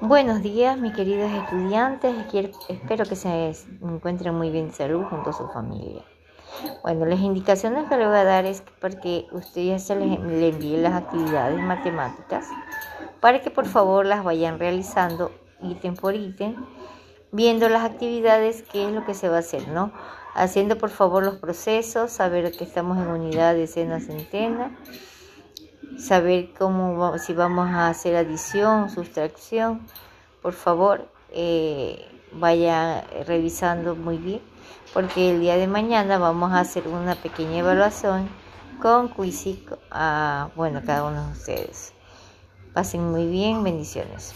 Buenos días, mis queridos estudiantes. espero que se encuentren muy bien de salud junto a su familia. Bueno, las indicaciones que le voy a dar es porque usted ya se les le envíe las actividades matemáticas para que por favor las vayan realizando ítem por ítem, viendo las actividades, qué es lo que se va a hacer, ¿no? Haciendo por favor los procesos, saber que estamos en unidad de decena, centena saber cómo si vamos a hacer adición, sustracción, por favor eh, vaya revisando muy bien, porque el día de mañana vamos a hacer una pequeña evaluación con Quisic a bueno cada uno de ustedes. Pasen muy bien, bendiciones.